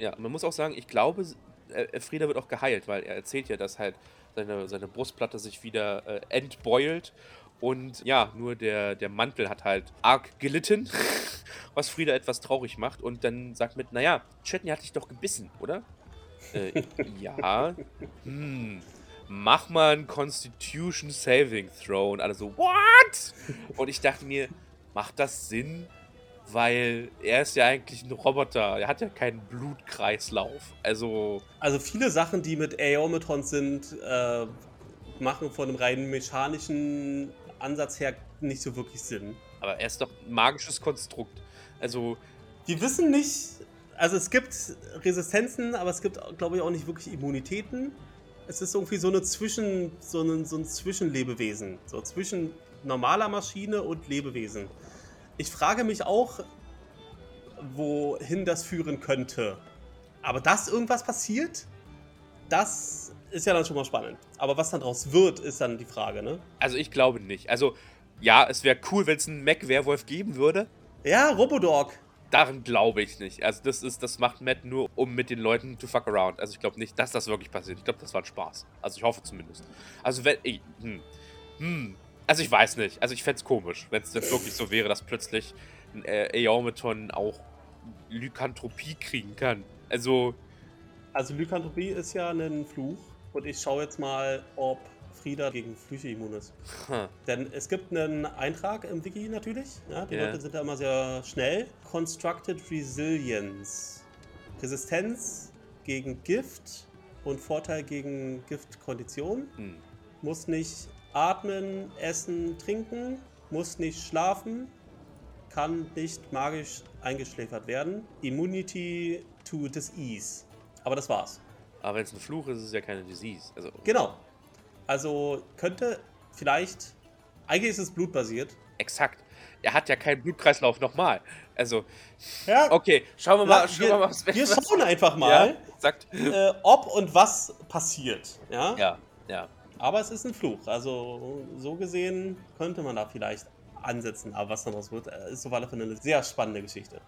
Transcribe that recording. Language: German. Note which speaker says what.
Speaker 1: Ja, man muss auch sagen, ich glaube, äh, Frieda wird auch geheilt, weil er erzählt ja, dass halt seine, seine Brustplatte sich wieder äh, entbeult und ja, nur der, der Mantel hat halt arg gelitten, was Frieda etwas traurig macht. Und dann sagt mit, naja, Chetney hat dich doch gebissen, oder? Äh, ja. Hm. Mach mal einen Constitution Saving Throw. Und alle so, what? Und ich dachte mir, macht das Sinn? Weil er ist ja eigentlich ein Roboter. Er hat ja keinen Blutkreislauf. Also.
Speaker 2: Also viele Sachen, die mit Aeometron sind, äh, machen von einem rein mechanischen Ansatz her nicht so wirklich Sinn.
Speaker 1: Aber er ist doch ein magisches Konstrukt. Also.
Speaker 2: Wir wissen nicht. Also es gibt Resistenzen, aber es gibt, glaube ich, auch nicht wirklich Immunitäten. Es ist irgendwie so eine Zwischen, so ein, so ein Zwischenlebewesen. So zwischen normaler Maschine und Lebewesen. Ich frage mich auch, wohin das führen könnte. Aber dass irgendwas passiert, das ist ja dann schon mal spannend. Aber was dann draus wird, ist dann die Frage, ne?
Speaker 1: Also ich glaube nicht. Also ja, es wäre cool, wenn es einen Mac-Werwolf geben würde.
Speaker 2: Ja, Robodog.
Speaker 1: Daran glaube ich nicht. Also das ist, das macht Matt nur, um mit den Leuten to fuck around. Also ich glaube nicht, dass das wirklich passiert. Ich glaube, das war ein Spaß. Also ich hoffe zumindest. Also wenn, ey, hm, hm, also ich weiß nicht. Also ich fände es komisch, wenn es wirklich so wäre, dass plötzlich ein äh, Aeometon auch Lykanthropie kriegen kann. Also...
Speaker 2: Also Lykanthropie ist ja ein Fluch. Und ich schaue jetzt mal, ob Frieda gegen Flüche immun ist. Huh. Denn es gibt einen Eintrag im Wiki natürlich. Ja, die yeah. Leute sind da immer sehr schnell. Constructed Resilience. Resistenz gegen Gift und Vorteil gegen Giftkondition. Hm. Muss nicht atmen, essen, trinken. Muss nicht schlafen. Kann nicht magisch eingeschläfert werden. Immunity to Disease. Aber das war's.
Speaker 1: Aber wenn es ein Fluch ist, ist es ja keine Disease. Also,
Speaker 2: genau. Also könnte vielleicht. Eigentlich ist es blutbasiert.
Speaker 1: Exakt. Er hat ja keinen Blutkreislauf nochmal. Also. Ja. Okay, schauen wir mal,
Speaker 2: schauen wir, mal was Wir schauen einfach mal, ja. Äh, ob und was passiert. Ja?
Speaker 1: ja, ja.
Speaker 2: Aber es ist ein Fluch. Also, so gesehen könnte man da vielleicht ansetzen. Aber was daraus wird, äh, ist auf alle Fälle eine sehr spannende Geschichte.